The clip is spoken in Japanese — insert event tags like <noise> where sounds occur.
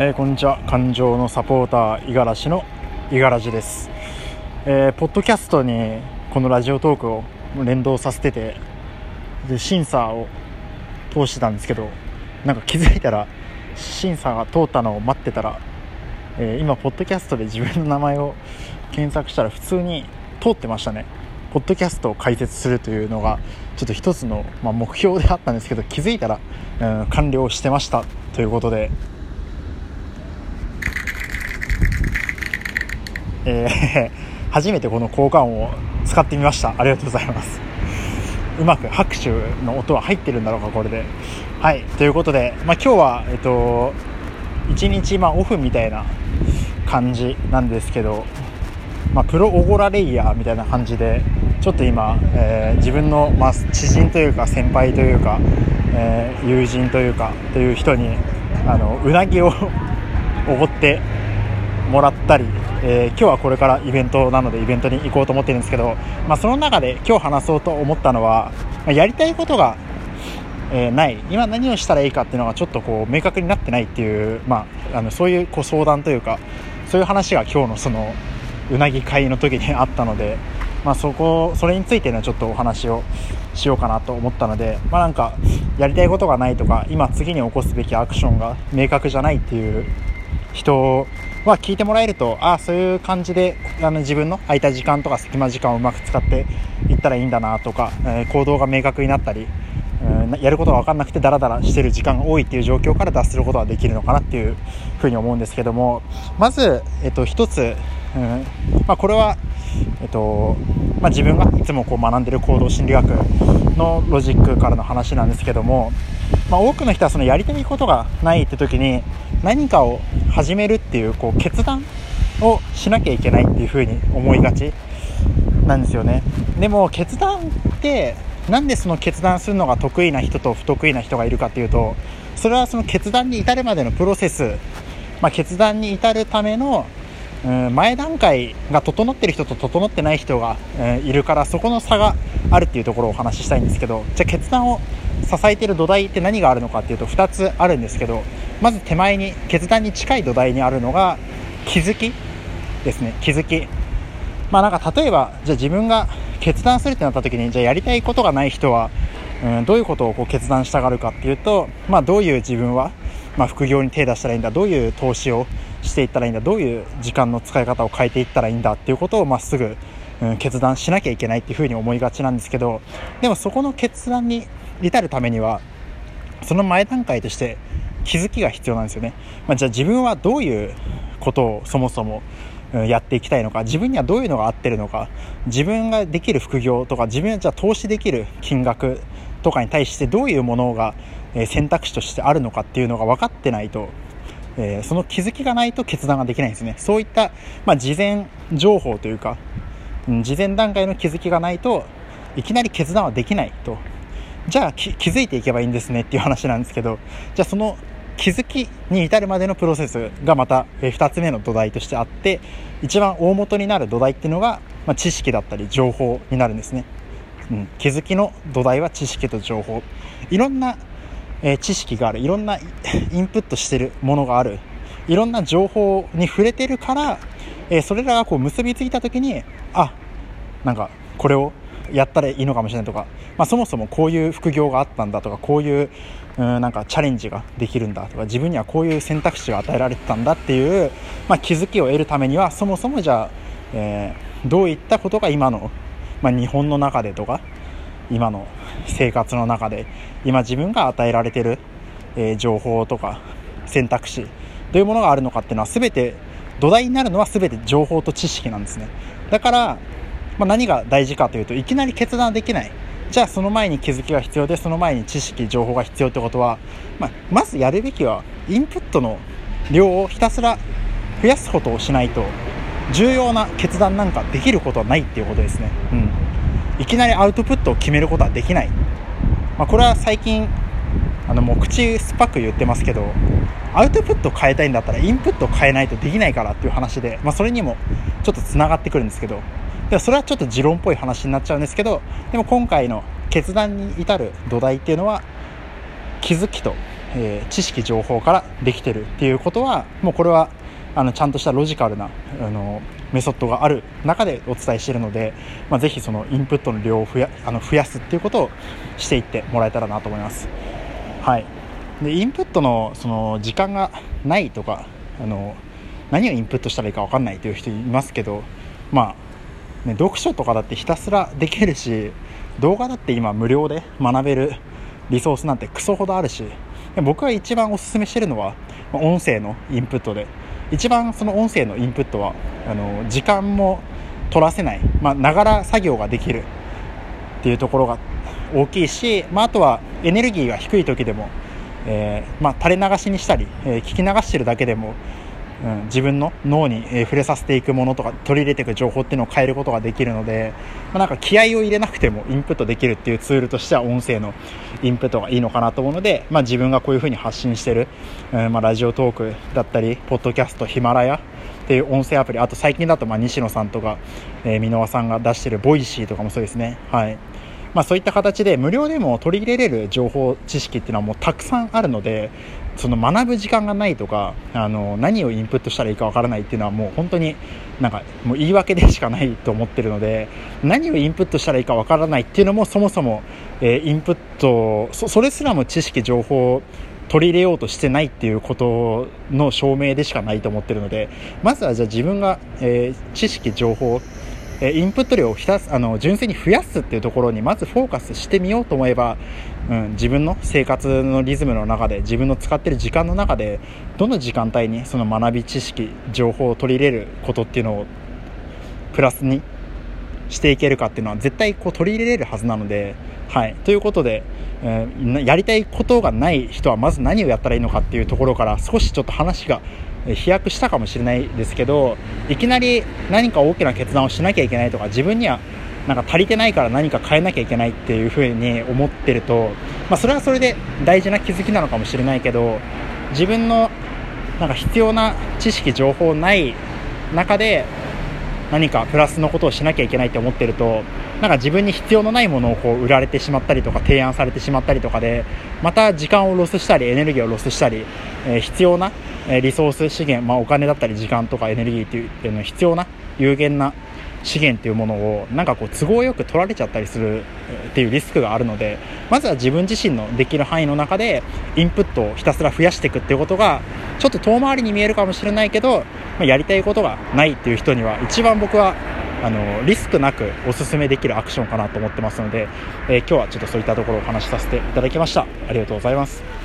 えー、こんにちは。感情のサポーター五十嵐の五十嵐です、えー、ポッドキャストにこのラジオトークを連動させててで審査を通してたんですけどなんか気づいたら審査が通ったのを待ってたら、えー、今ポッドキャストで自分の名前を検索したら普通に通ってましたね。ポッドキャストを開設するというのがちょっと一つの、まあ、目標であったんですけど気づいたら、うん、完了してましたということでえー、<laughs> 初めてこの効果音を使ってみました。ありがとうございます。うまく拍手の音は入ってるんだろうかこれで。はいということで、まあ、今日はえっと1日まあオフみたいな感じなんですけど、まあ、プロオゴラレイヤーみたいな感じでちょっと今、えー、自分の、まあ、知人というか先輩というか、えー、友人というかという人にあのうなぎを <laughs> おごってもらったりえー、今日はこれからイベントなのでイベントに行こうと思ってるんですけど、まあ、その中で今日話そうと思ったのは、ま、やりたいことが、えー、ない。今何をしたらいいかっていうのがちょっとこう明確になってないっていう、まあ、あのそういうこう相談というかそういう話が今日のそのうなぎ会の時にあったので、まあ、そこそれについてのちょっとお話をしようかなと思ったので、まあ、なんかやりたいことがないとか今次に起こすべきアクションが明確じゃないっていう人は聞いてもらえるとああそういう感じであの自分の空いた時間とか隙間時間をうまく使っていったらいいんだなとか、えー、行動が明確になったり、うん、やることが分かんなくてダラダラしてる時間が多いっていう状況から脱することができるのかなっていうふうに思うんですけどもまず、えっと、一つ、うんまあ、これは、えっとまあ、自分がいつもこう学んでる行動心理学のロジックからの話なんですけども、まあ、多くの人はそのやりたいことがないって時に何かを始めるっていうこう決断をしなきゃいけないっていう風に思いがちなんですよね。でも決断ってなんでその決断するのが得意な人と不得意な人がいるかっていうとそれはその決断に至るまでのプロセス、まあ、決断に至るための前段階が整ってる人と整ってない人がいるからそこの差があるっていうところをお話ししたいんですけどじゃあ決断を支えてる土台って何があるのかっていうと2つあるんですけどまず手前に決断に近い土台にあるのが気づきですね。気づき。まあなんか例えばじゃあ自分が決断するってなった時にじゃあやりたいことがない人は、うん、どういうことをこう決断したがるかっていうとまあどういう自分は、まあ、副業に手出したらいいんだどういう投資をしていったらいいんだどういう時間の使い方を変えていったらいいんだっていうことをまっすぐ、うん、決断しなきゃいけないっていうふうに思いがちなんですけどでもそこの決断に至るためにはその前段階として気づきが必要なんですよね、まあ、じゃあ自分はどういうことをそもそもやっていきたいのか自分にはどういうのが合ってるのか自分ができる副業とか自分がじゃあ投資できる金額とかに対してどういうものが選択肢としてあるのかっていうのが分かってないと、えー、その気づきがないと決断ができないんですね。そういった、まあ、事前情報というか、事前段階の気づきがないといきなり決断はできないと。じゃあ気づいていけばいいんですねっていう話なんですけどじゃあその気づきに至るまでのプロセスがまた2つ目の土台としてあって一番大元になる土台っていうのが、まあ、知識だったり情報になるんですね、うん、気づきの土台は知識と情報。いろんな、えー、知識がある。いろんなインプットしてるものがある。いろんな情報に触れてるから、えー、それらがこう結びついた時にあなんかこれをやったらいいのかもしれないとか、まあ、そもそもこういう副業があったんだとかこういううんなんかチャレンジができるんだとか自分にはこういう選択肢が与えられてたんだっていう、まあ、気づきを得るためにはそもそもじゃあ、えー、どういったことが今の、まあ、日本の中でとか今の生活の中で今自分が与えられてる、えー、情報とか選択肢というものがあるのかっていうのは全て土台になるのは全て情報と知識なんですね。だからまあ、何が大事かというといきなり決断できない。じゃあその前に気づきが必要でその前に知識情報が必要ってことは、まあ、まずやるべきはインプットの量をひたすら増やすことをしないと重要な決断なんかできることはないっていうことですね、うん、いきなりアウトプットを決めることはできない、まあ、これは最近あのもう口酸っぱく言ってますけどアウトプットを変えたいんだったらインプットを変えないとできないからっていう話で、まあ、それにもちょっとつながってくるんですけどでそれはちょっと持論っぽい話になっちゃうんですけどでも今回の決断に至る土台っていうのは気づきとえー、知識情報からできてるっていうことはもうこれはあのちゃんとしたロジカルなあのメソッドがある中でお伝えしているので、まあ、ぜひそのインプットの量を増やあの増やすっていうことをしていってもらえたらなと思います。はい、でインプットのその時間がないとかあの何をインプットしたらいいか分かんないという人いますけどまあ、ね、読書とかだってひたすらできるし動画だって今無料で学べるリソースなんてクソほどあるし僕が一番おすすめしてるのは音声のインプットで。一番その音声のインプットはあの時間も取らせない。ながら作業ができる。っていうところが大きいし、まあ、あとはエネルギーが低い時でも、えー、まあ、垂れ流しにしたり、えー、聞き流してるだけでもうん、自分の脳に、え触れさせていくものとか取り入れていく情報っていうのを変えることができるので、まあ、なんか気合を入れなくてもインプットできるっていうツールとしては音声のインプットがいいのかなと思うので、まあ、自分がこういうふうに発信してる、うんまあ、 Radiotalk だったりポッドキャストヒマラヤっていう音声アプリあと最近だとまあ西野さんとか、えー、箕輪さんが出してる Voicy とかもそうですね。はい。まあ、そういった形で無料でも取り入れれる情報知識っていうのはもうたくさんあるのでその学ぶ時間がないとかあの何をインプットしたらいいかわからないっていうのはもう本当になんかもう言い訳でしかないと思ってるので何をインプットしたらいいかわからないっていうのもそもそも、えー、インプットそれすらも知識情報を取り入れようとしてないっていうことの証明でしかないと思ってるのでまずはじゃあ自分が、えー、知識情報インプット量をひたすあの純粋に増やすっていうところにまずフォーカスしてみようと思えば、うん、自分の生活のリズムの中で自分の使ってる時間の中でどの時間帯にその学び知識情報を取り入れることっていうのをプラスにしていけるかっていうのは絶対こう取り入れれるはずなので、はい、ということで、えー、やりたいことがない人はまず何をやったらいいのかっていうところから少しちょっと話が飛躍したかもしれないですけどいきなり何か大きな決断をしなきゃいけないとか自分にはなんか足りてないから何か変えなきゃいけないっていうふうに思ってると、まあ、それはそれで大事な気づきなのかもしれないけど自分のなんか必要な知識情報ない中で何かプラスのことをしなきゃいけないって思ってるとなんか自分に必要のないものをこう売られてしまったりとか提案されてしまったりとかでまた時間をロスしたりエネルギーをロスしたり、えー、必要なリソース資源、まあ、お金だったり時間とかエネルギーっていうの必要な有限な資源っていうものをなんかこう都合よく取られちゃったりするっていうリスクがあるのでまずは自分自身のできる範囲の中でインプットをひたすら増やしていくっていうことがちょっと遠回りに見えるかもしれないけど、まあ、やりたいことがないっていう人には一番僕はあのリスクなくおすすめできるアクションかなと思ってますので、えー、今日はちょっとそういったところをお話しさせていただきました。ありがとうございます。